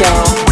y'all.